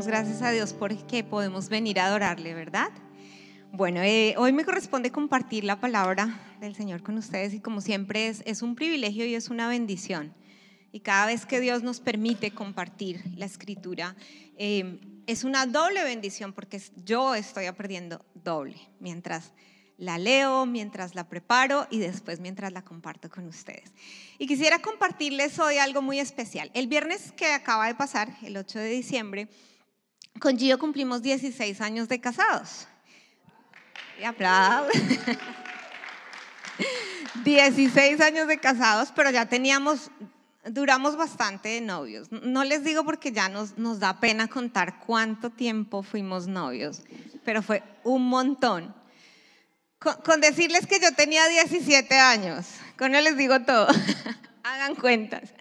Damos gracias a Dios porque podemos venir a adorarle, ¿verdad? Bueno, eh, hoy me corresponde compartir la palabra del Señor con ustedes y como siempre es, es un privilegio y es una bendición. Y cada vez que Dios nos permite compartir la escritura, eh, es una doble bendición porque yo estoy aprendiendo doble mientras la leo, mientras la preparo y después mientras la comparto con ustedes. Y quisiera compartirles hoy algo muy especial. El viernes que acaba de pasar, el 8 de diciembre, con Gio cumplimos 16 años de casados. Y aplausos. 16 años de casados, pero ya teníamos, duramos bastante de novios. No les digo porque ya nos, nos da pena contar cuánto tiempo fuimos novios, pero fue un montón. Con, decirles que yo tenía 17 años, con él les digo todo, hagan cuentas.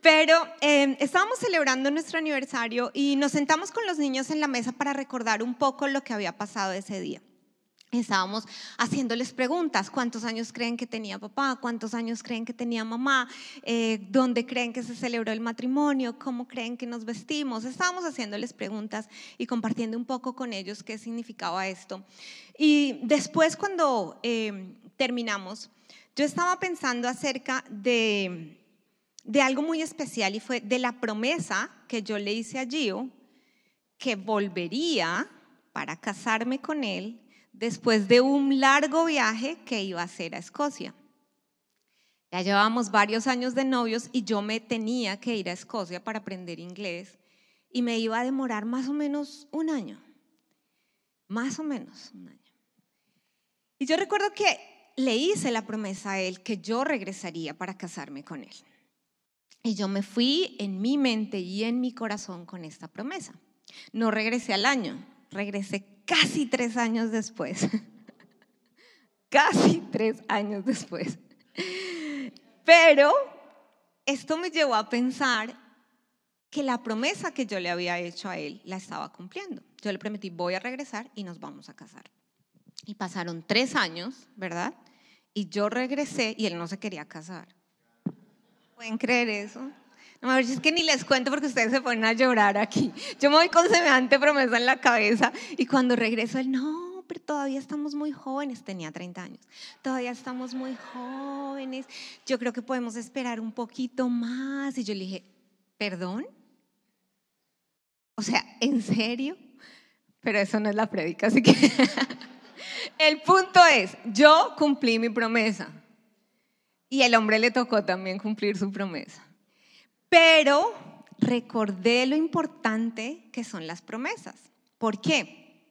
Pero em, estábamos celebrando nuestro aniversario y nos sentamos con los niños en la mesa para recordar un poco lo que había pasado ese día. Estábamos haciéndoles preguntas, ¿cuántos años creen que tenía papá? ¿Cuántos años creen que tenía mamá? Eh, ¿Dónde creen que se celebró el matrimonio? ¿Cómo creen que nos vestimos? Estábamos haciéndoles preguntas y compartiendo un poco con ellos qué significaba esto. Y después cuando eh, terminamos, yo estaba pensando acerca de, de algo muy especial y fue de la promesa que yo le hice a Gio que volvería para casarme con él después de un largo viaje que iba a hacer a Escocia. Ya llevábamos varios años de novios y yo me tenía que ir a Escocia para aprender inglés y me iba a demorar más o menos un año, más o menos un año. Y yo recuerdo que le hice la promesa a él que yo regresaría para casarme con él. Y yo me fui en mi mente y en mi corazón con esta promesa. No regresé al año, regresé casi tres años después. casi tres años después. Pero esto me llevó a pensar que la promesa que yo le había hecho a él la estaba cumpliendo. Yo le prometí, voy a regresar y nos vamos a casar. Y pasaron tres años, ¿verdad? Y yo regresé y él no se quería casar. ¿Pueden creer eso? No, es que ni les cuento porque ustedes se ponen a llorar aquí. Yo me voy con semejante promesa en la cabeza y cuando regreso él, no, pero todavía estamos muy jóvenes, tenía 30 años, todavía estamos muy jóvenes, yo creo que podemos esperar un poquito más. Y yo le dije, ¿perdón? O sea, ¿en serio? Pero eso no es la prédica, así que el punto es, yo cumplí mi promesa y el hombre le tocó también cumplir su promesa. Pero recordé lo importante que son las promesas. ¿Por qué?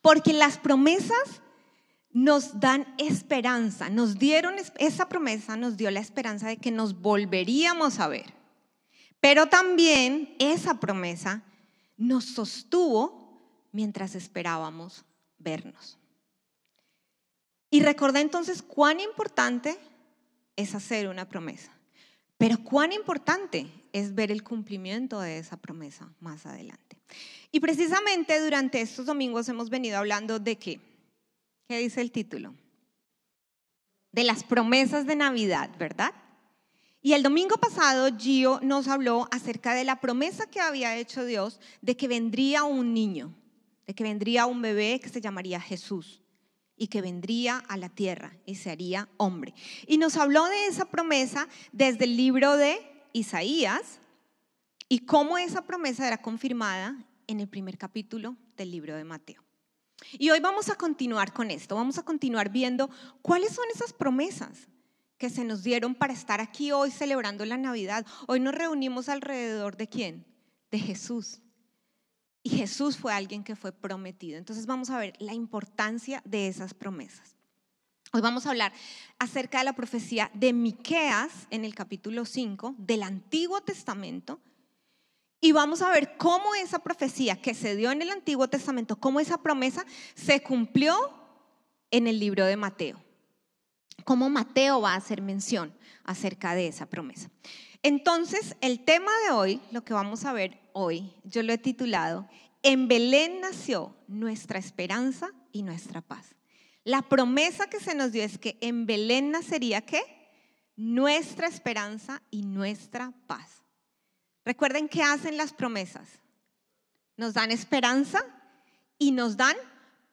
Porque las promesas nos dan esperanza, nos dieron esa promesa, nos dio la esperanza de que nos volveríamos a ver. Pero también esa promesa nos sostuvo mientras esperábamos vernos. Y recordé entonces cuán importante es hacer una promesa. Pero cuán importante es ver el cumplimiento de esa promesa más adelante. Y precisamente durante estos domingos hemos venido hablando de qué. ¿Qué dice el título? De las promesas de Navidad, ¿verdad? Y el domingo pasado Gio nos habló acerca de la promesa que había hecho Dios de que vendría un niño, de que vendría un bebé que se llamaría Jesús y que vendría a la tierra y se haría hombre. Y nos habló de esa promesa desde el libro de Isaías y cómo esa promesa era confirmada en el primer capítulo del libro de Mateo. Y hoy vamos a continuar con esto, vamos a continuar viendo cuáles son esas promesas que se nos dieron para estar aquí hoy celebrando la Navidad. Hoy nos reunimos alrededor de quién? De Jesús. Y Jesús fue alguien que fue prometido. Entonces vamos a ver la importancia de esas promesas. Hoy vamos a hablar acerca de la profecía de Miqueas en el capítulo 5 del Antiguo Testamento y vamos a ver cómo esa profecía que se dio en el Antiguo Testamento, cómo esa promesa se cumplió en el libro de Mateo. Cómo Mateo va a hacer mención acerca de esa promesa. Entonces, el tema de hoy, lo que vamos a ver hoy, yo lo he titulado, En Belén nació nuestra esperanza y nuestra paz. La promesa que se nos dio es que en Belén nacería qué? Nuestra esperanza y nuestra paz. Recuerden qué hacen las promesas. nos dan esperanza y nos dan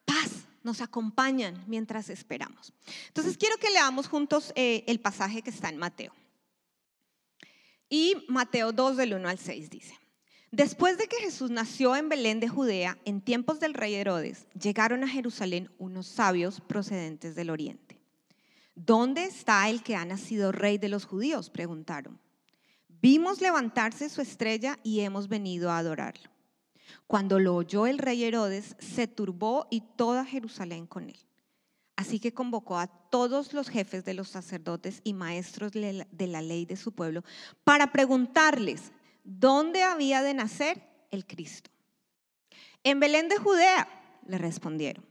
paz, nos acompañan mientras esperamos. Entonces quiero que leamos juntos eh, el pasaje que está en Mateo. Y Mateo 2 del 1 al 6 dice, después de que Jesús nació en Belén de Judea, en tiempos del rey Herodes, llegaron a Jerusalén unos sabios procedentes del oriente. ¿Dónde está el que ha nacido rey de los judíos? preguntaron. Vimos levantarse su estrella y hemos venido a adorarlo. Cuando lo oyó el rey Herodes, se turbó y toda Jerusalén con él. Así que convocó a todos los jefes de los sacerdotes y maestros de la ley de su pueblo para preguntarles dónde había de nacer el Cristo. En Belén de Judea, le respondieron,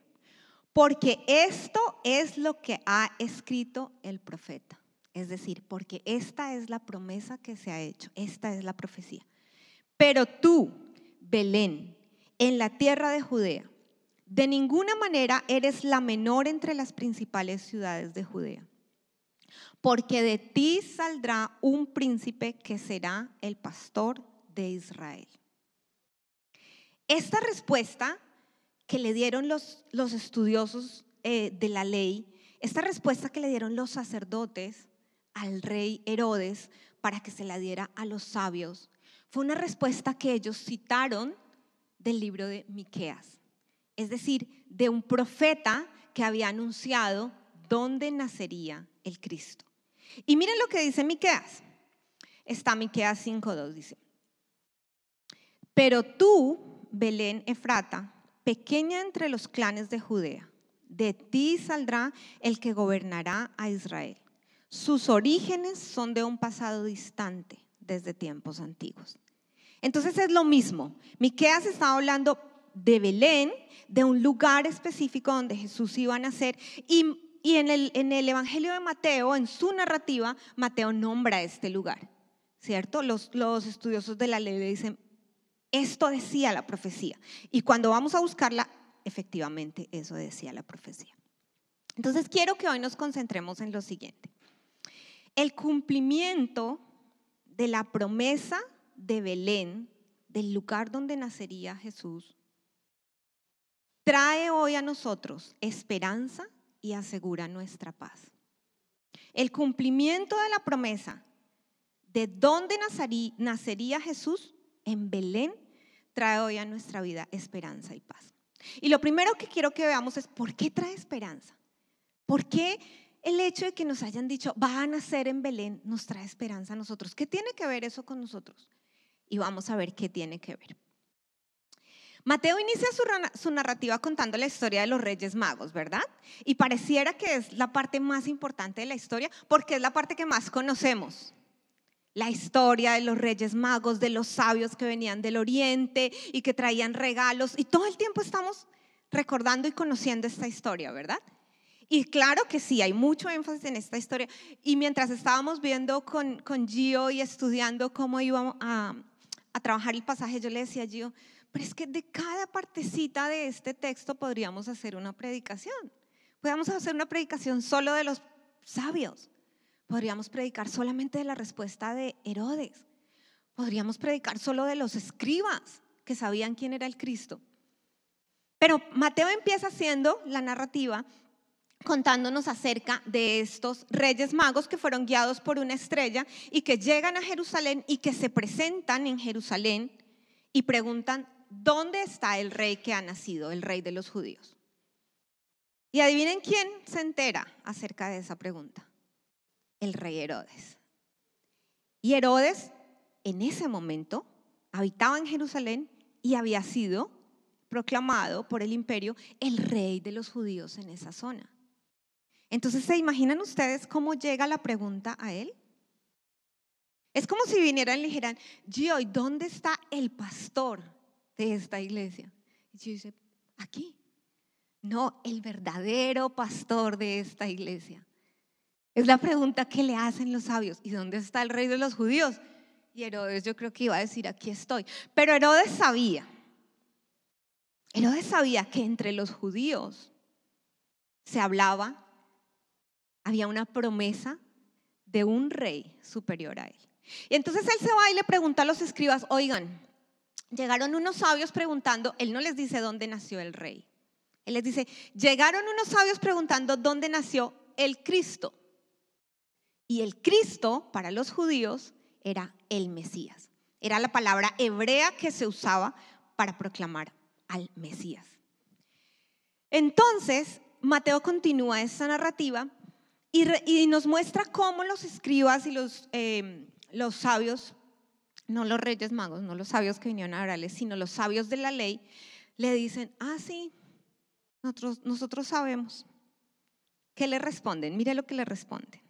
porque esto es lo que ha escrito el profeta. Es decir, porque esta es la promesa que se ha hecho, esta es la profecía. Pero tú, Belén, en la tierra de Judea, de ninguna manera eres la menor entre las principales ciudades de Judea, porque de ti saldrá un príncipe que será el pastor de Israel. Esta respuesta que le dieron los, los estudiosos eh, de la ley, esta respuesta que le dieron los sacerdotes, al rey Herodes para que se la diera a los sabios. Fue una respuesta que ellos citaron del libro de Miqueas, es decir, de un profeta que había anunciado dónde nacería el Cristo. Y miren lo que dice Miqueas. Está Miqueas 5:2 dice: Pero tú, Belén Efrata, pequeña entre los clanes de Judea, de ti saldrá el que gobernará a Israel. Sus orígenes son de un pasado distante, desde tiempos antiguos. Entonces es lo mismo. Miqueas está hablando de Belén, de un lugar específico donde Jesús iba a nacer y, en, el, en el Evangelio de Mateo, en su narrativa, Mateo nombra este lugar, ¿cierto? Los, los estudiosos de la ley le dicen, esto decía la profecía. Y cuando vamos a buscarla, efectivamente eso decía la profecía. Entonces quiero que hoy nos concentremos en lo siguiente el cumplimiento de la promesa de Belén, del lugar donde nacería Jesús, trae hoy a nosotros esperanza y asegura nuestra paz. El cumplimiento de la promesa de dónde nacería Jesús en Belén trae hoy a nuestra vida esperanza y paz. Y lo primero que quiero que veamos es por qué trae esperanza. ¿Por qué el hecho de que nos hayan dicho, va a nacer en Belén, nos trae esperanza a nosotros. ¿Qué tiene que ver eso con nosotros? Y vamos a ver qué tiene que ver. Mateo inicia su, narrativa contando la historia de los Reyes Magos, ¿verdad? Y pareciera que es la parte más importante de la historia porque es la parte que más conocemos. La historia de los Reyes Magos, de los sabios que venían del Oriente y que traían regalos. Y todo el tiempo estamos recordando y conociendo esta historia, ¿verdad? Y claro que sí, hay mucho énfasis en esta historia. Y mientras estábamos viendo con, con Gio y estudiando cómo íbamos a, a trabajar el pasaje, yo le decía a Gio, pero es que de cada partecita de este texto podríamos hacer una predicación. Podríamos hacer una predicación solo de los sabios. Podríamos predicar solamente de la respuesta de Herodes. Podríamos predicar solo de los escribas que sabían quién era el Cristo. Pero Mateo empieza haciendo la narrativa contándonos acerca de estos reyes magos que fueron guiados por una estrella y que llegan a Jerusalén y que se presentan en Jerusalén y preguntan, ¿dónde está el rey que ha nacido, el rey de los judíos? Y adivinen quién se entera acerca de esa pregunta. El rey Herodes. Y Herodes en ese momento habitaba en Jerusalén y había sido proclamado por el imperio el rey de los judíos en esa zona. Entonces, ¿se imaginan ustedes cómo llega la pregunta a él? Es como si vinieran y le dijeran, Gio, dónde está el pastor de esta iglesia? Y Gio dice, aquí. No, el verdadero pastor de esta iglesia. Es la pregunta que le hacen los sabios. ¿Y dónde está el rey de los judíos? Y Herodes yo creo que iba a decir, aquí estoy. Pero Herodes sabía. Herodes sabía que entre los judíos se hablaba había una promesa de un rey superior a él. Y entonces él se va y le pregunta a los escribas, oigan, llegaron unos sabios preguntando, él no les dice dónde nació el rey. Él les dice, llegaron unos sabios preguntando dónde nació el Cristo. Y el Cristo para los judíos era el Mesías. Era la palabra hebrea que se usaba para proclamar al Mesías. Entonces, Mateo continúa esta narrativa y, nos muestra cómo los escribas y los, eh, los sabios, no los reyes magos, no los sabios que vinieron a orarles, sino los sabios de la ley, le dicen, ah, sí, nosotros, nosotros sabemos. ¿Qué le responden? Mire lo que le responden.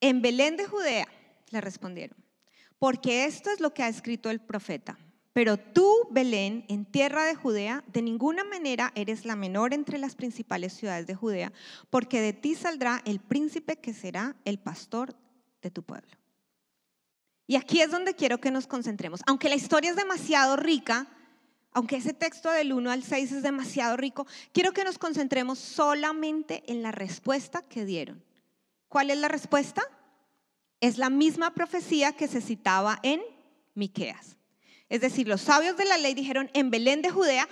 En Belén de Judea, le respondieron, porque esto es lo que ha escrito el profeta. Pero tú, Belén, en tierra de Judea, de ninguna manera eres la menor entre las principales ciudades de Judea, porque de ti saldrá el príncipe que será el pastor de tu pueblo. Y aquí es donde quiero que nos concentremos. Aunque la historia es demasiado rica, aunque ese texto del 1 al 6 es demasiado rico, quiero que nos concentremos solamente en la respuesta que dieron. ¿Cuál es la respuesta? Es la misma profecía que se citaba en Miqueas. Es decir, los sabios de la ley dijeron en Belén de Judea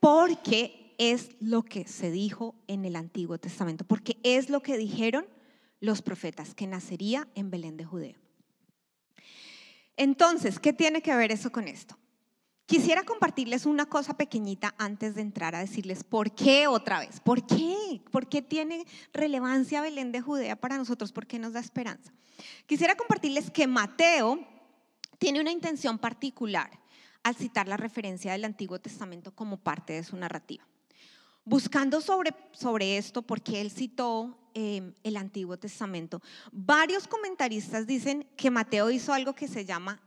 porque es lo que se dijo en el Antiguo Testamento, porque es lo que dijeron los profetas, que nacería en Belén de Judea. Entonces, ¿qué tiene que ver eso con esto? Quisiera compartirles una cosa pequeñita antes de entrar a decirles por qué otra vez, por qué, por qué tiene relevancia Belén de Judea para nosotros, por qué nos da esperanza. Quisiera compartirles que Mateo tiene una intención particular al citar la referencia del Antiguo Testamento como parte de su narrativa. Buscando sobre, sobre esto, porque él citó em, el Antiguo Testamento, varios comentaristas dicen que Mateo hizo algo que se llama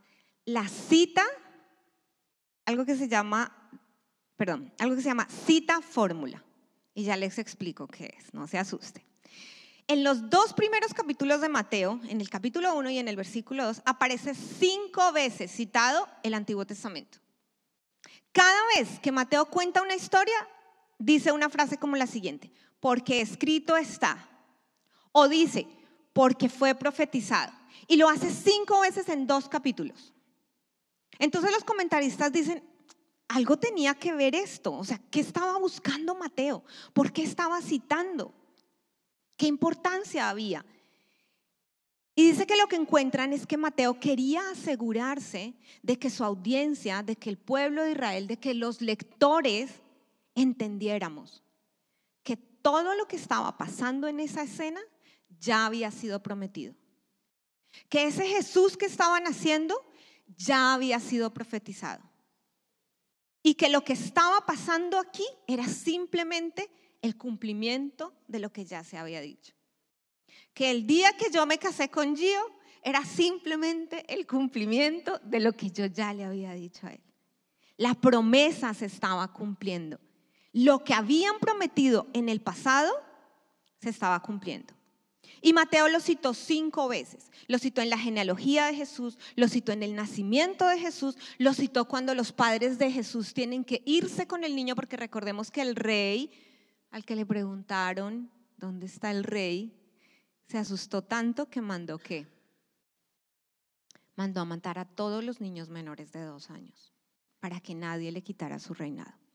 la cita, algo que se llama, perdón, algo que se llama cita fórmula. Y ya les explico qué es, no se asuste. En los dos primeros capítulos de Mateo, en el capítulo 1 y en el versículo 2, aparece cinco veces citado el Antiguo Testamento. Cada vez que Mateo cuenta una historia, dice una frase como la siguiente, porque escrito está. O dice, porque fue profetizado. Y lo hace cinco veces en dos capítulos. Entonces los comentaristas dicen, algo tenía que ver esto. O sea, ¿qué estaba buscando Mateo? ¿Por qué estaba citando? ¿Qué importancia había? Y dice que lo que encuentran es que Mateo quería asegurarse de que su audiencia, de que el pueblo de Israel, de que los lectores entendiéramos que todo lo que estaba pasando en esa escena ya había sido prometido. Que ese Jesús que estaban haciendo ya había sido profetizado. Y que lo que estaba pasando aquí era simplemente el cumplimiento de lo que ya se había dicho. Que el día que yo me casé con Gio era simplemente el cumplimiento de lo que yo ya le había dicho a él. La promesa se estaba cumpliendo. Lo que habían prometido en el pasado se estaba cumpliendo. Y Mateo lo citó cinco veces. Lo citó en la genealogía de Jesús, lo citó en el nacimiento de Jesús, lo citó cuando los padres de Jesús tienen que irse con el niño, porque recordemos que el rey al que le preguntaron, ¿dónde está el rey? Se asustó tanto que mandó qué? Mandó a matar a todos los niños menores de dos años para que nadie le quitara su reinado.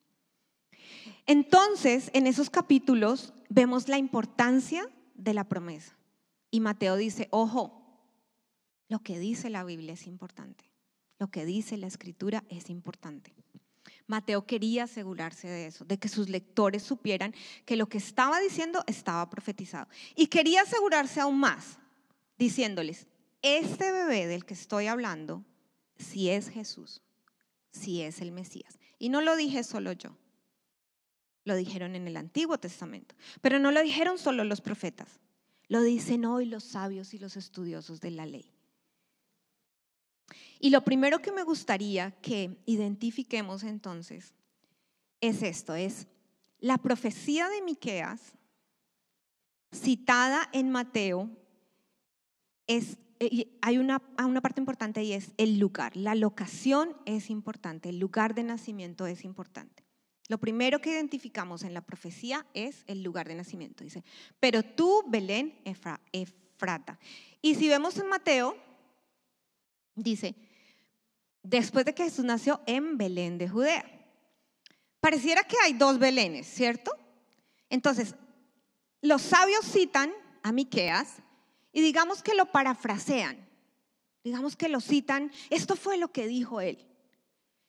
Entonces, en esos capítulos vemos la importancia de la promesa. Y Mateo dice, ojo, lo que dice la Biblia es importante. Lo que dice la escritura es importante. Mateo quería asegurarse de eso, de que sus lectores supieran que lo que estaba diciendo estaba profetizado. Y quería asegurarse aún más, diciéndoles, este bebé del que estoy hablando, si es Jesús, si es el Mesías. Y no lo dije solo yo, lo dijeron en el Antiguo Testamento, pero no lo dijeron solo los profetas, lo dicen hoy los sabios y los estudiosos de la ley. Y lo primero que me gustaría que identifiquemos entonces es esto, es la profecía de Miqueas citada en Mateo es eh, hay una, una parte importante y es el lugar. La locación es importante, el lugar de nacimiento es importante. Lo primero que identificamos en la profecía es el lugar de nacimiento. Dice, pero tú, Belén, Efrata. Y si vemos en Mateo, dice, después de que Jesús nació en Belén de Judea. Pareciera que hay dos Belenes, ¿cierto? Entonces, los sabios citan a Miqueas y digamos que lo parafrasean. Digamos que lo citan, esto fue lo que dijo él.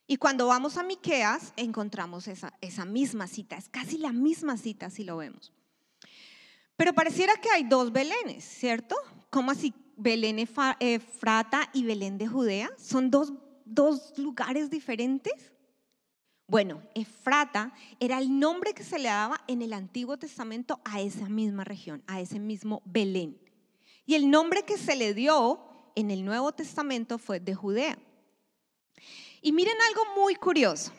Y cuando vamos a Miqueas encontramos esa, esa misma cita, es casi la misma cita si lo vemos. Pero pareciera que hay dos Belenes, ¿cierto? ¿Cómo así Belén Efrata y Belén de Judea? ¿Son dos, dos lugares diferentes? Bueno, Efrata era el nombre que se le daba en el Antiguo Testamento a esa misma región, a ese mismo Belén. Y el nombre que se le dio en el Nuevo Testamento fue de Judea. Y miren algo muy curioso.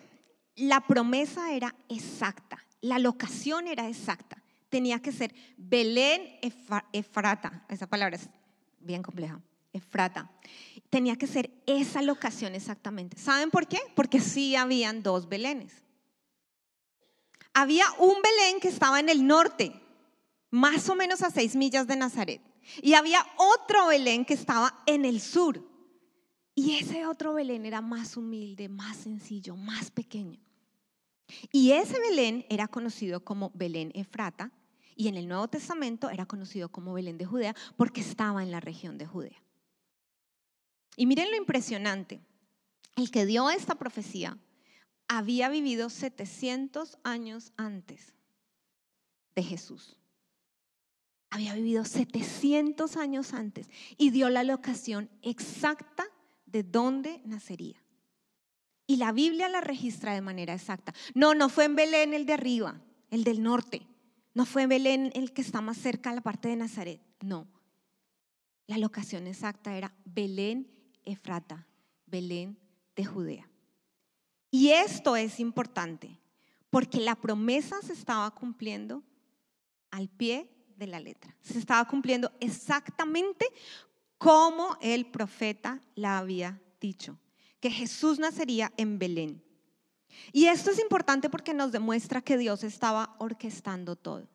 La promesa era exacta, la locación era exacta. Tenía que ser Belén Efrata. Esa palabra es bien compleja. Efrata. Tenía que ser esa locación exactamente. ¿Saben por qué? Porque sí habían dos Belenes. Había un Belén que estaba en el norte, más o menos a seis millas de Nazaret. Y había otro Belén que estaba en el sur, y ese otro Belén era más humilde, más sencillo, más pequeño. Y ese Belén era conocido como Belén Efrata y en el Nuevo Testamento era conocido como Belén de Judea porque estaba en la región de Judea. Y miren lo impresionante. El que dio esta profecía había vivido 700 años antes de Jesús. Había vivido 700 años antes y dio la locación exacta de dónde nacería. Y la Biblia la registra de manera exacta. No, no fue en Belén el de arriba, el del norte. No fue en Belén el que está más cerca a la parte de Nazaret. No. La locación exacta era Belén Efrata, Belén de Judea. Y esto es importante porque la promesa se estaba cumpliendo al pie de la letra. Se estaba cumpliendo exactamente como el profeta la había dicho, que Jesús nacería en Belén. Y esto es importante porque nos demuestra que Dios estaba orquestando todo,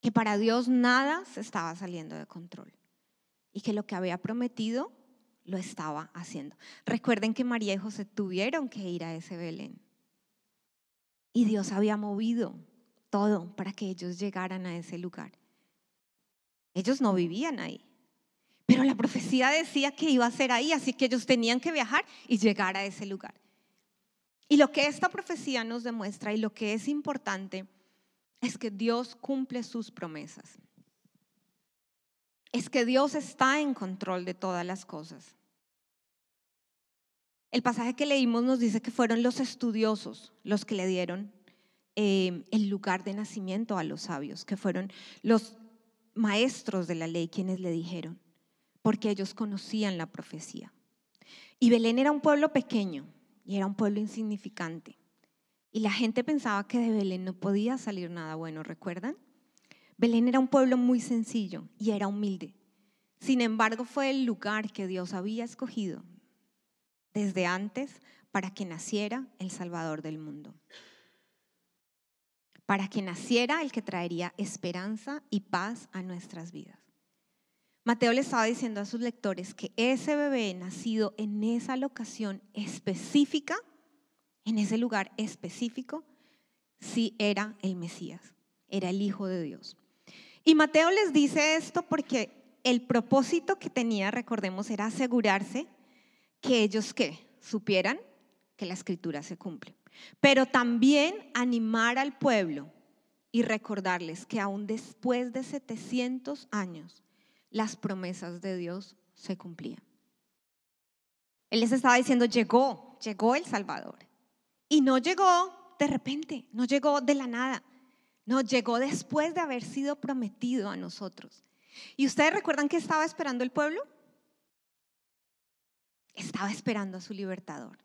que para Dios nada se estaba saliendo de control y que lo que había prometido lo estaba haciendo. Recuerden que María y José tuvieron que ir a ese Belén y Dios había movido todo para que ellos llegaran a ese lugar. Ellos no vivían ahí. Pero la profecía decía que iba a ser ahí, así que ellos tenían que viajar y llegar a ese lugar. Y lo que esta profecía nos demuestra y lo que es importante es que Dios cumple sus promesas. Es que Dios está en control de todas las cosas. El pasaje que leímos nos dice que fueron los estudiosos los que le dieron eh, el lugar de nacimiento a los sabios, que fueron los maestros de la ley quienes le dijeron porque ellos conocían la profecía. Y Belén era un pueblo pequeño y era un pueblo insignificante. Y la gente pensaba que de Belén no podía salir nada bueno, ¿recuerdan? Belén era un pueblo muy sencillo y era humilde. Sin embargo, fue el lugar que Dios había escogido desde antes para que naciera el Salvador del mundo. Para que naciera el que traería esperanza y paz a nuestras vidas. Mateo le estaba diciendo a sus lectores que ese bebé nacido en esa locación específica, en ese lugar específico, sí era el Mesías, era el Hijo de Dios. Y Mateo les dice esto porque el propósito que tenía, recordemos, era asegurarse que ellos ¿qué? supieran que la escritura se cumple, pero también animar al pueblo y recordarles que aún después de 700 años, las promesas de Dios se cumplían. Él les estaba diciendo, llegó, llegó el Salvador. Y no llegó de repente, no llegó de la nada, no, llegó después de haber sido prometido a nosotros. ¿Y ustedes recuerdan que estaba esperando el pueblo? Estaba esperando a su libertador,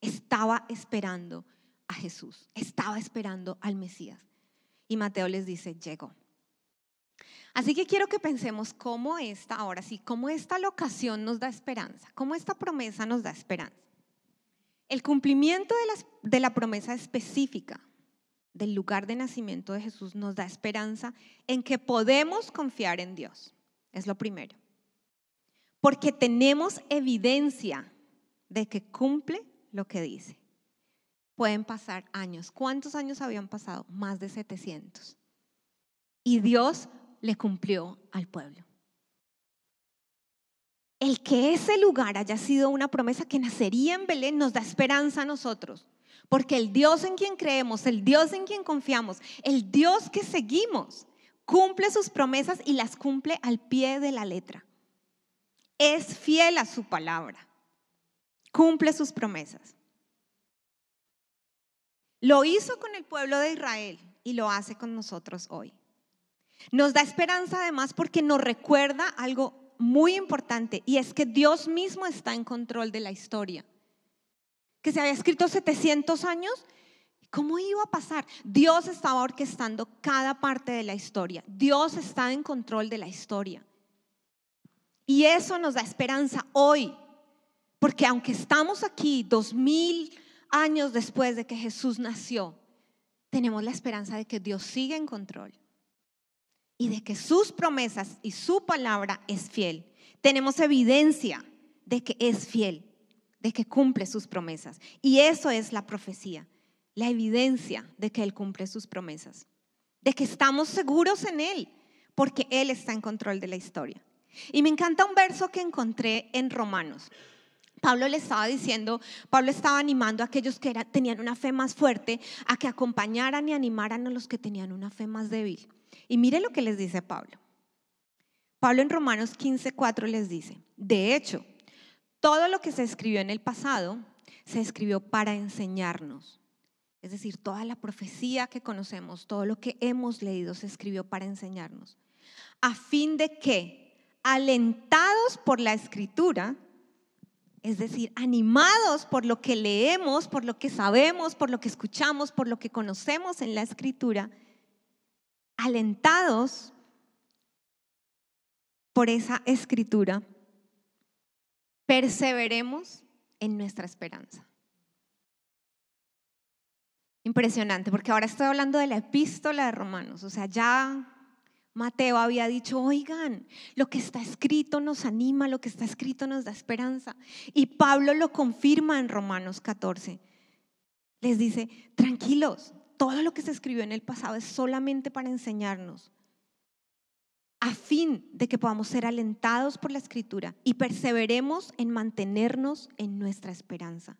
estaba esperando a Jesús, estaba esperando al Mesías. Y Mateo les dice, llegó. Así que quiero que pensemos cómo esta, ahora sí, cómo esta locación nos da esperanza, cómo esta promesa nos da esperanza. El cumplimiento de, de la promesa específica del lugar de nacimiento de Jesús nos da esperanza en que podemos confiar en Dios. Es lo primero. Porque tenemos evidencia de que cumple lo que dice. Pueden pasar años. ¿Cuántos años habían pasado? Más de 700. Y Dios le cumplió al pueblo. El que ese lugar haya sido una promesa que nacería en Belén nos da esperanza a nosotros. Porque el Dios en quien creemos, el Dios en quien confiamos, el Dios que seguimos, cumple sus promesas y las cumple al pie de la letra. Es fiel a su palabra. Cumple sus promesas. Lo hizo con el pueblo de Israel y lo hace con nosotros hoy. Nos da esperanza además porque nos recuerda algo muy importante y es que Dios mismo está en control de la historia. Que se había escrito 700 años, ¿cómo iba a pasar? Dios estaba orquestando cada parte de la historia. Dios está en control de la historia. Y eso nos da esperanza hoy, porque aunque estamos aquí dos mil años después de que Jesús nació, tenemos la esperanza de que Dios sigue en control y de que sus promesas y su palabra es fiel. Tenemos evidencia de que es fiel, de que cumple sus promesas. Y eso es la profecía, la evidencia de que Él cumple sus promesas, de que estamos seguros en Él, porque Él está en control de la historia. Y me encanta un verso que encontré en Romanos. Pablo le estaba diciendo, Pablo estaba animando a aquellos que tenían una fe más fuerte a que acompañaran y animaran a los que tenían una fe más débil. Y mire lo que les dice Pablo. Pablo en Romanos 15:4 les dice, de hecho, todo lo que se escribió en el pasado se escribió para enseñarnos. Es decir, toda la profecía que conocemos, todo lo que hemos leído se escribió para enseñarnos. A fin de que, alentados por la escritura, es decir, animados por lo que leemos, por lo que sabemos, por lo que escuchamos, por lo que conocemos en la escritura, alentados por esa escritura, perseveremos en nuestra esperanza. Impresionante, porque ahora estoy hablando de la epístola de Romanos, o sea, ya Mateo había dicho, oigan, lo que está escrito nos anima, lo que está escrito nos da esperanza. Y Pablo lo confirma en Romanos 14. Les dice, tranquilos, todo lo que se escribió en el pasado es solamente para enseñarnos, a fin de que podamos ser alentados por la escritura y perseveremos en mantenernos en nuestra esperanza.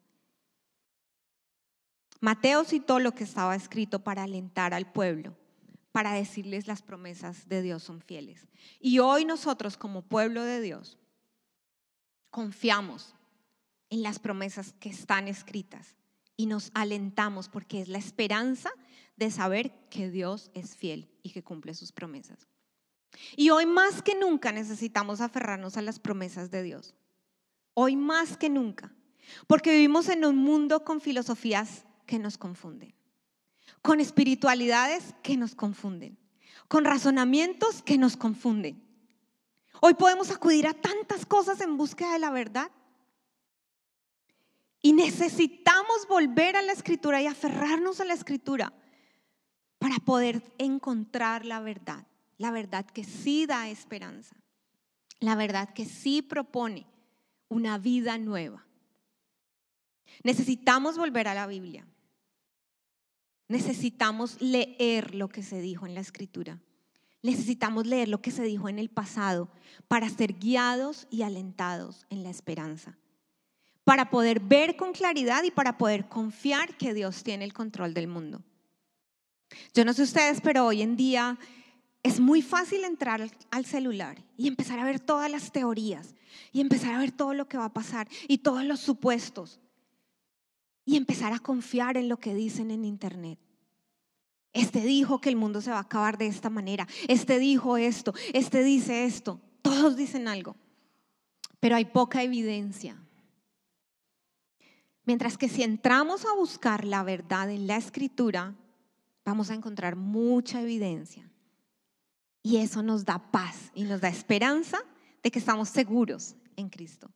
Mateo citó lo que estaba escrito para alentar al pueblo, para decirles las promesas de Dios son fieles. Y hoy nosotros como pueblo de Dios confiamos en las promesas que están escritas y nos alentamos porque es la esperanza de saber que Dios es fiel y que cumple sus promesas. Y hoy más que nunca necesitamos aferrarnos a las promesas de Dios. Hoy más que nunca. Porque vivimos en un mundo con filosofías que nos confunden, con espiritualidades que nos confunden, con razonamientos que nos confunden. Hoy podemos acudir a tantas cosas en búsqueda de la verdad y necesitamos volver a la escritura y aferrarnos a la escritura para poder encontrar la verdad, la verdad que sí da esperanza, la verdad que sí propone una vida nueva. Necesitamos volver a la Biblia. Necesitamos leer lo que se dijo en la escritura. Necesitamos leer lo que se dijo en el pasado para ser guiados y alentados en la esperanza para poder ver con claridad y para poder confiar que Dios tiene el control del mundo. Yo no sé ustedes, pero hoy en día es muy fácil entrar al celular y empezar a ver todas las teorías y empezar a ver todo lo que va a pasar y todos los supuestos y empezar a confiar en lo que dicen en internet. Este dijo que el mundo se va a acabar de esta manera, este dijo esto, este dice esto, todos dicen algo, pero hay poca evidencia Mientras que si entramos a buscar la verdad en la escritura, vamos a encontrar mucha evidencia. Y eso nos da paz y nos da esperanza de que estamos seguros en Cristo.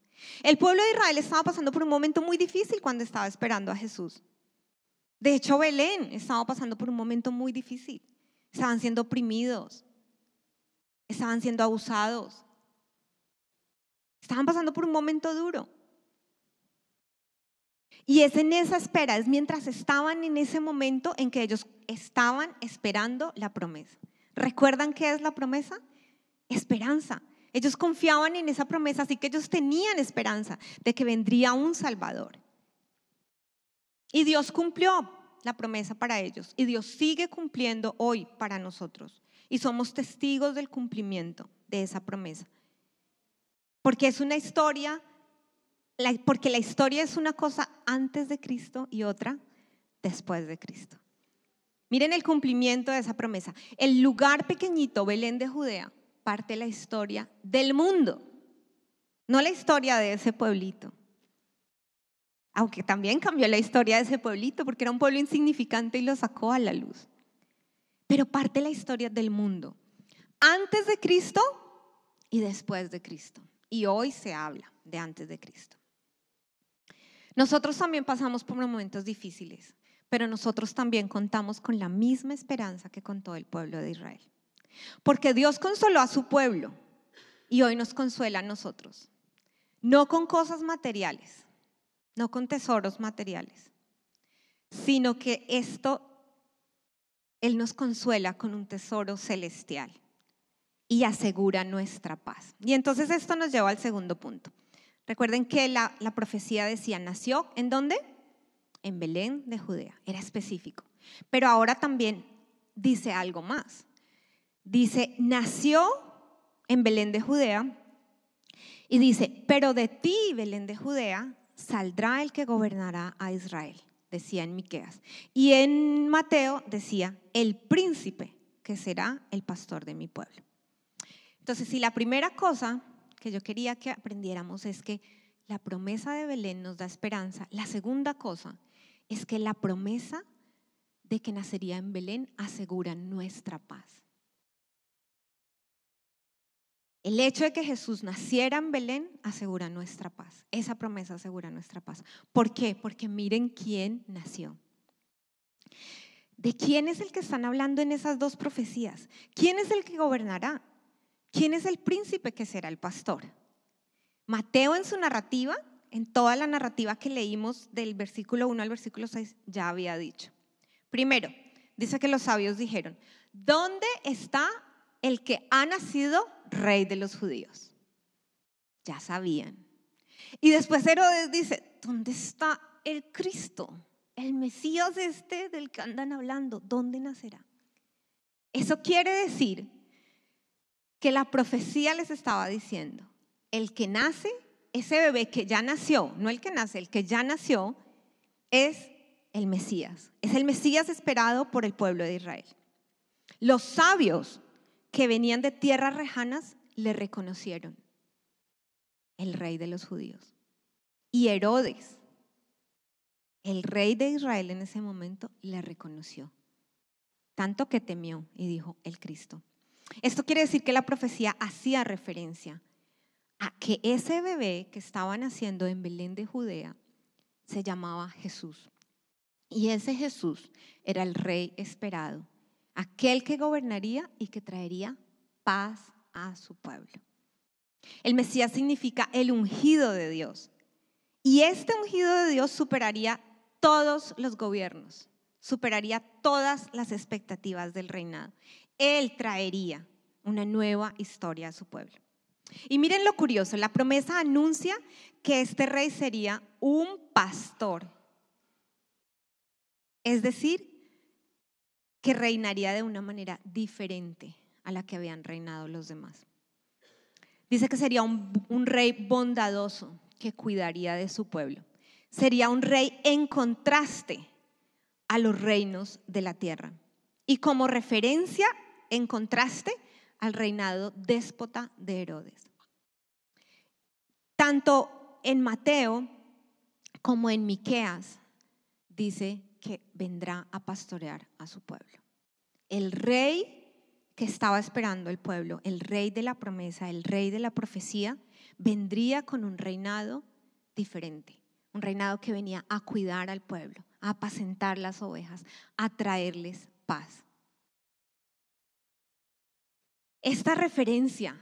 El pueblo de Israel estaba pasando por un momento muy difícil cuando estaba esperando a Jesús. De hecho, Belén estaba pasando por un momento muy difícil. Estaban siendo oprimidos, estaban siendo abusados, estaban pasando por un momento duro. Y es en esa espera, es mientras estaban en ese momento en que ellos estaban esperando la promesa. ¿Recuerdan qué es la promesa? Esperanza. Ellos confiaban en esa promesa, así que ellos tenían esperanza de que vendría un Salvador. Y Dios cumplió la promesa para ellos y Dios sigue cumpliendo hoy para nosotros. Y somos testigos del cumplimiento de esa promesa. Porque es una historia, porque la historia es una cosa antes de Cristo y otra después de Cristo. Miren el cumplimiento de esa promesa. El lugar pequeñito, Belén de Judea, parte la historia del mundo, no la historia de ese pueblito. Aunque también cambió la historia de ese pueblito porque era un pueblo insignificante y lo sacó a la luz. Pero parte la historia del mundo, antes de Cristo y después de Cristo. Y hoy se habla de antes de Cristo. Nosotros también pasamos por momentos difíciles, pero nosotros también contamos con la misma esperanza que contó el pueblo de Israel. Porque Dios consoló a su pueblo y hoy nos consuela a nosotros. No con cosas materiales, no con tesoros materiales, sino que esto, Él nos consuela con un tesoro celestial y asegura nuestra paz. Y entonces esto nos lleva al segundo punto. Recuerden que la, profecía decía, nació en dónde? En Belén de Judea, era específico. Pero ahora también dice algo más. Dice, nació en Belén de Judea y dice, pero de ti, Belén de Judea, saldrá el que gobernará a Israel, decía en Miqueas. Y en Mateo decía, el príncipe que será el pastor de mi pueblo. Entonces, si la primera cosa que yo quería que aprendiéramos es que la promesa de Belén nos da esperanza, la segunda cosa es que la promesa de que nacería en Belén asegura nuestra paz. El hecho de que Jesús naciera en Belén asegura nuestra paz. Esa promesa asegura nuestra paz. ¿Por qué? Porque miren quién nació. ¿De quién es el que están hablando en esas dos profecías? ¿Quién es el que gobernará? ¿Quién es el príncipe que será el pastor? Mateo en su narrativa, en toda la narrativa que leímos del versículo 1 al versículo 6, ya había dicho. Primero, dice que los sabios dijeron, ¿dónde está el que ha nacido rey de los judíos. Ya sabían. Y después Herodes dice, ¿dónde está el Cristo? El Mesías este del que andan hablando, ¿dónde nacerá? Eso quiere decir que la profecía les estaba diciendo, el que nace, ese bebé que ya nació, no el que nace, el que ya nació, es el Mesías. Es el Mesías esperado por el pueblo de Israel. Los sabios que venían de tierras rejanas le reconocieron el rey de los judíos. Y Herodes, el rey de Israel en ese momento, le reconoció. Tanto que temió y dijo, el Cristo. Esto quiere decir que la profecía hacía referencia a que ese bebé que estaba naciendo en Belén de Judea se llamaba Jesús. Y ese Jesús era el rey esperado aquel que gobernaría y que traería paz a su pueblo. El Mesías significa el ungido de Dios. Y este ungido de Dios superaría todos los gobiernos, superaría todas las expectativas del reinado. Él traería una nueva historia a su pueblo. Y miren lo curioso, la promesa anuncia que este rey sería un pastor. Es decir, que reinaría de una manera diferente a la que habían reinado los demás. Dice que sería un, rey bondadoso que cuidaría de su pueblo. Sería un rey en contraste a los reinos de la tierra. Y como referencia, en contraste al reinado déspota de Herodes. Tanto en Mateo como en Miqueas dice que vendrá a pastorear a su pueblo. El rey que estaba esperando el pueblo, el rey de la promesa, el rey de la profecía, vendría con un reinado diferente, un reinado que venía a cuidar al pueblo, a apacentar las ovejas, a traerles paz. Esta referencia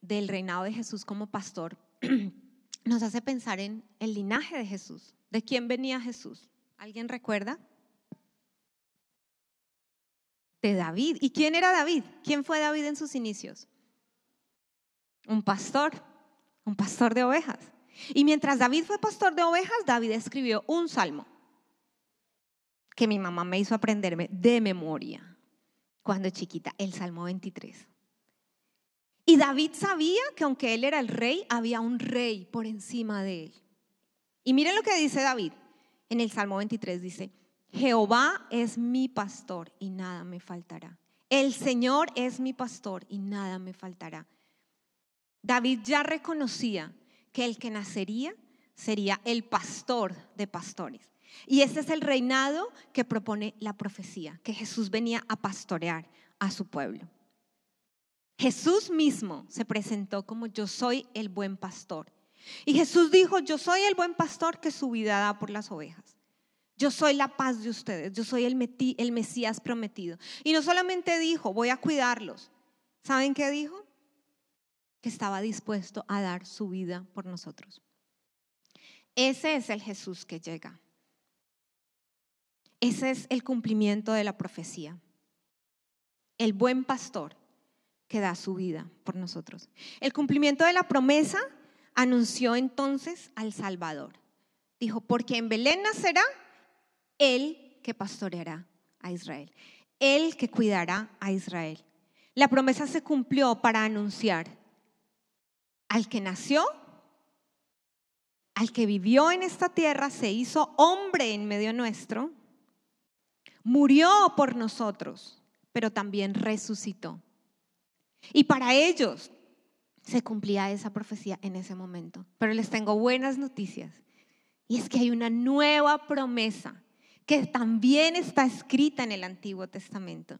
del reinado de Jesús como pastor nos hace pensar en el linaje de Jesús, ¿De quién venía Jesús? ¿Alguien recuerda? De David. ¿Y quién era David? ¿Quién fue David en sus inicios? Un pastor, un pastor de ovejas. Y mientras David fue pastor de ovejas, David escribió un salmo que mi mamá me hizo aprenderme de memoria cuando chiquita, el Salmo 23. Y David sabía que aunque él era el rey, había un rey por encima de él. Y miren lo que dice David en el Salmo 23, dice, Jehová es mi pastor y nada me faltará. El Señor es mi pastor y nada me faltará. David ya reconocía que el que nacería sería el pastor de pastores. Y ese es el reinado que propone la profecía, que Jesús venía a pastorear a su pueblo. Jesús mismo se presentó como yo soy el buen pastor. Y Jesús dijo, yo soy el buen pastor que su vida da por las ovejas. Yo soy la paz de ustedes, yo soy el, el Mesías prometido. Y no solamente dijo, voy a cuidarlos. ¿Saben qué dijo? Que estaba dispuesto a dar su vida por nosotros. Ese es el Jesús que llega. Ese es el cumplimiento de la profecía. El buen pastor que da su vida por nosotros. El cumplimiento de la promesa anunció entonces al Salvador. Dijo, porque en Belén nacerá el que pastoreará a Israel, el que cuidará a Israel. La promesa se cumplió para anunciar al que nació, al que vivió en esta tierra, se hizo hombre en medio nuestro, murió por nosotros, pero también resucitó. Y para ellos se cumplía esa profecía en ese momento. Pero les tengo buenas noticias. Y es que hay una nueva promesa que también está escrita en el Antiguo Testamento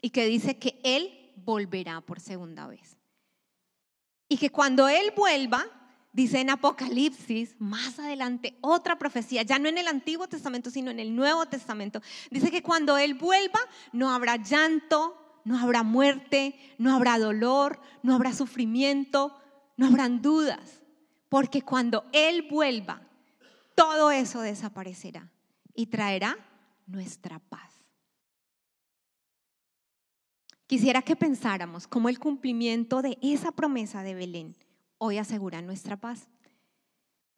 y que dice que Él volverá por segunda vez. Y que cuando Él vuelva, dice en Apocalipsis, más adelante, otra profecía, ya no en el Antiguo Testamento, sino en el Nuevo Testamento, dice que cuando Él vuelva no habrá llanto, no habrá muerte, no habrá dolor, no habrá sufrimiento, no habrán dudas, porque cuando Él vuelva, todo eso desaparecerá y traerá nuestra paz. Quisiera que pensáramos cómo el cumplimiento de esa promesa de Belén hoy asegura nuestra paz.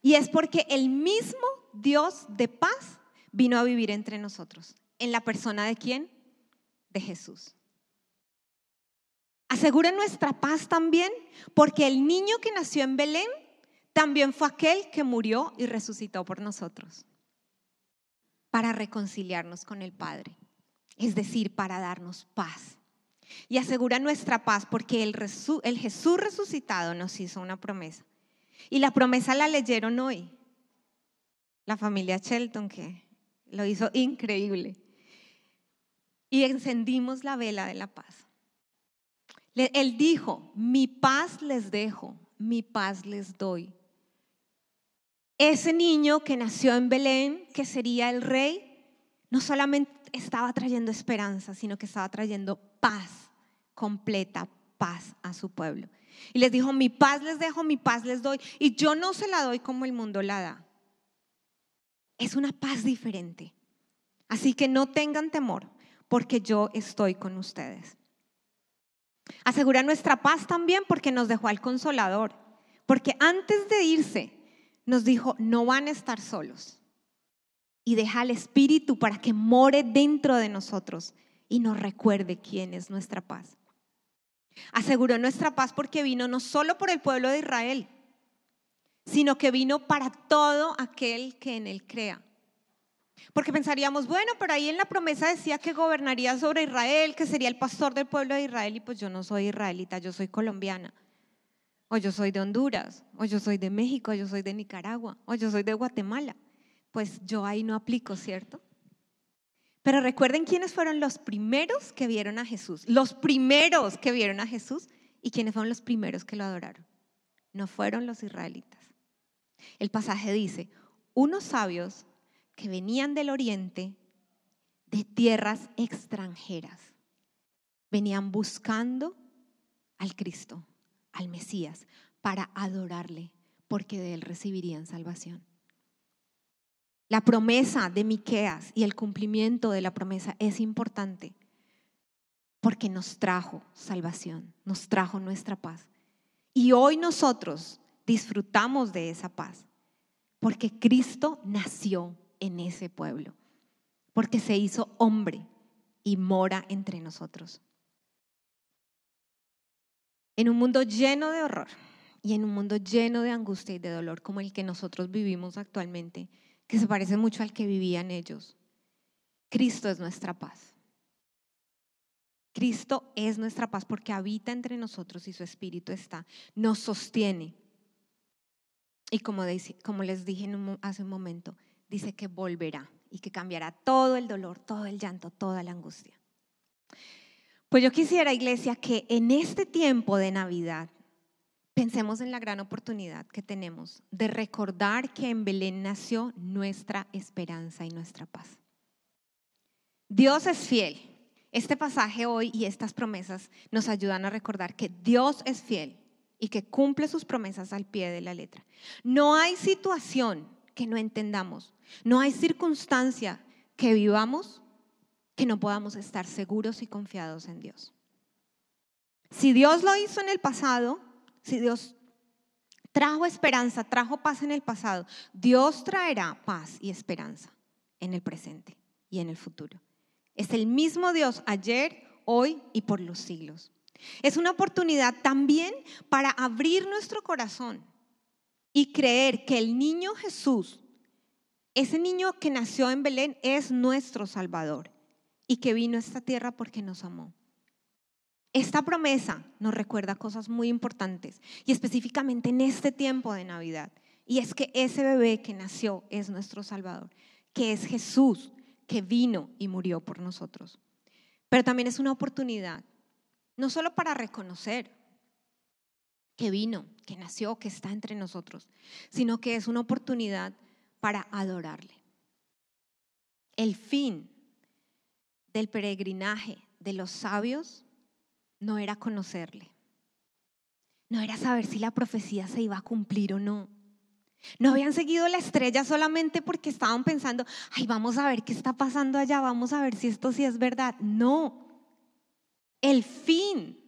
Y es porque el mismo Dios de paz vino a vivir entre nosotros. ¿En la persona de quién? De Jesús. Asegura nuestra paz también porque el niño que nació en Belén también fue aquel que murió y resucitó por nosotros para reconciliarnos con el Padre, es decir, para darnos paz. Y asegura nuestra paz porque el, el Jesús resucitado nos hizo una promesa. Y la promesa la leyeron hoy. La familia Shelton, que lo hizo increíble. Y encendimos la vela de la paz. Él dijo, mi paz les dejo, mi paz les doy. Ese niño que nació en Belén, que sería el rey, no solamente estaba trayendo esperanza, sino que estaba trayendo paz, completa paz a su pueblo. Y les dijo, mi paz les dejo, mi paz les doy. Y yo no se la doy como el mundo la da. Es una paz diferente. Así que no tengan temor, porque yo estoy con ustedes. Asegura nuestra paz también porque nos dejó al consolador. Porque antes de irse, nos dijo, no van a estar solos. Y deja al Espíritu para que more dentro de nosotros y nos recuerde quién es nuestra paz. Aseguró nuestra paz porque vino no solo por el pueblo de Israel, sino que vino para todo aquel que en él crea. Porque pensaríamos, bueno, pero ahí en la promesa decía que gobernaría sobre Israel, que sería el pastor del pueblo de Israel, y pues yo no soy israelita, yo soy colombiana, o yo soy de Honduras, o yo soy de México, o yo soy de Nicaragua, o yo soy de Guatemala. Pues yo ahí no aplico, ¿cierto? Pero recuerden quiénes fueron los primeros que vieron a Jesús, los primeros que vieron a Jesús y quiénes fueron los primeros que lo adoraron. No fueron los israelitas. El pasaje dice, unos sabios que venían del oriente, de tierras extranjeras. Venían buscando al Cristo, al Mesías, para adorarle, porque de él recibirían salvación. La promesa de Miqueas y el cumplimiento de la promesa es importante porque nos trajo salvación, nos trajo nuestra paz. Y hoy nosotros disfrutamos de esa paz porque Cristo nació en ese pueblo, porque se hizo hombre y mora entre nosotros. En un mundo lleno de horror y en un mundo lleno de angustia y de dolor como el que nosotros vivimos actualmente, que se parece mucho al que vivían ellos, Cristo es nuestra paz. Cristo es nuestra paz porque habita entre nosotros y su Espíritu está, nos sostiene. Y como, les dije hace un momento, dice que volverá y que cambiará todo el dolor, todo el llanto, toda la angustia. Pues yo quisiera, iglesia, que en este tiempo de Navidad pensemos en la gran oportunidad que tenemos de recordar que en Belén nació nuestra esperanza y nuestra paz. Dios es fiel este pasaje hoy y estas promesas nos ayudan a recordar que Dios es fiel y que cumple sus promesas al pie de la letra. No hay situación que no entendamos, no hay circunstancia que vivamos que no podamos estar seguros y confiados en Dios. Si Dios lo hizo en el pasado, si Dios trajo esperanza, trajo paz en el pasado, Dios traerá paz y esperanza en el presente y en el futuro. Es el mismo Dios ayer, hoy y por los siglos. Es una oportunidad también para abrir nuestro corazón y creer que el niño Jesús, ese niño que nació en Belén, es nuestro Salvador y que vino a esta tierra porque nos amó. Esta promesa nos recuerda cosas muy importantes y específicamente en este tiempo de Navidad. Y es que ese bebé que nació es nuestro Salvador, que es Jesús, que vino y murió por nosotros. Pero también es una oportunidad, no solo para reconocer que vino, que nació, que está entre nosotros, sino que es una oportunidad para adorarle. El fin del peregrinaje de los sabios no era conocerle, no era saber si la profecía se iba a cumplir o no. No habían seguido la estrella solamente porque estaban pensando, ay, vamos a ver qué está pasando allá, vamos a ver si esto sí es verdad. No, el fin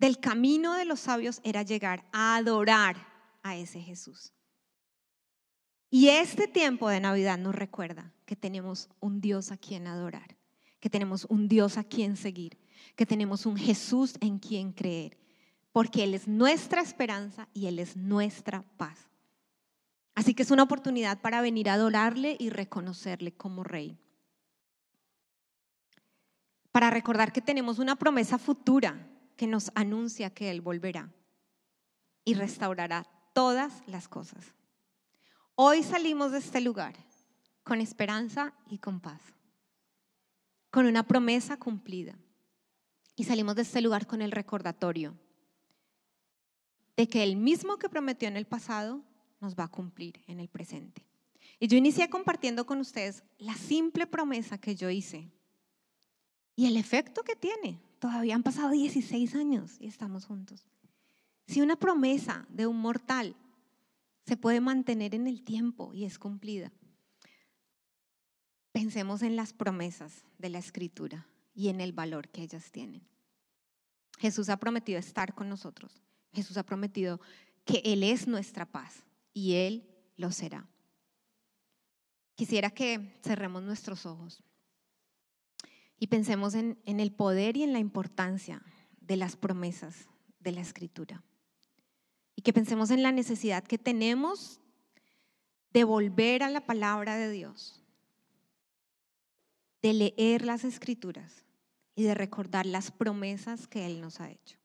del camino de los sabios era llegar a adorar a ese Jesús. Y este tiempo de Navidad nos recuerda que tenemos un Dios a quien adorar, que tenemos un Dios a quien seguir, que tenemos un Jesús en quien creer, porque Él es nuestra esperanza y Él es nuestra paz. Así que es una oportunidad para venir a adorarle y reconocerle como rey. Para recordar que tenemos una promesa futura que nos anuncia que Él volverá y restaurará todas las cosas. Hoy salimos de este lugar con esperanza y con paz, con una promesa cumplida. Y salimos de este lugar con el recordatorio de que el mismo que prometió en el pasado nos va a cumplir en el presente. Y yo inicié compartiendo con ustedes la simple promesa que yo hice y el efecto que tiene. Todavía han pasado 16 años y estamos juntos. Si una promesa de un mortal se puede mantener en el tiempo y es cumplida, pensemos en las promesas de la escritura y en el valor que ellas tienen. Jesús ha prometido estar con nosotros. Jesús ha prometido que Él es nuestra paz y Él lo será. Quisiera que cerremos nuestros ojos y pensemos en, el poder y en la importancia de las promesas de la Escritura. Y que pensemos en la necesidad que tenemos de volver a la palabra de Dios, de leer las Escrituras y de recordar las promesas que Él nos ha hecho.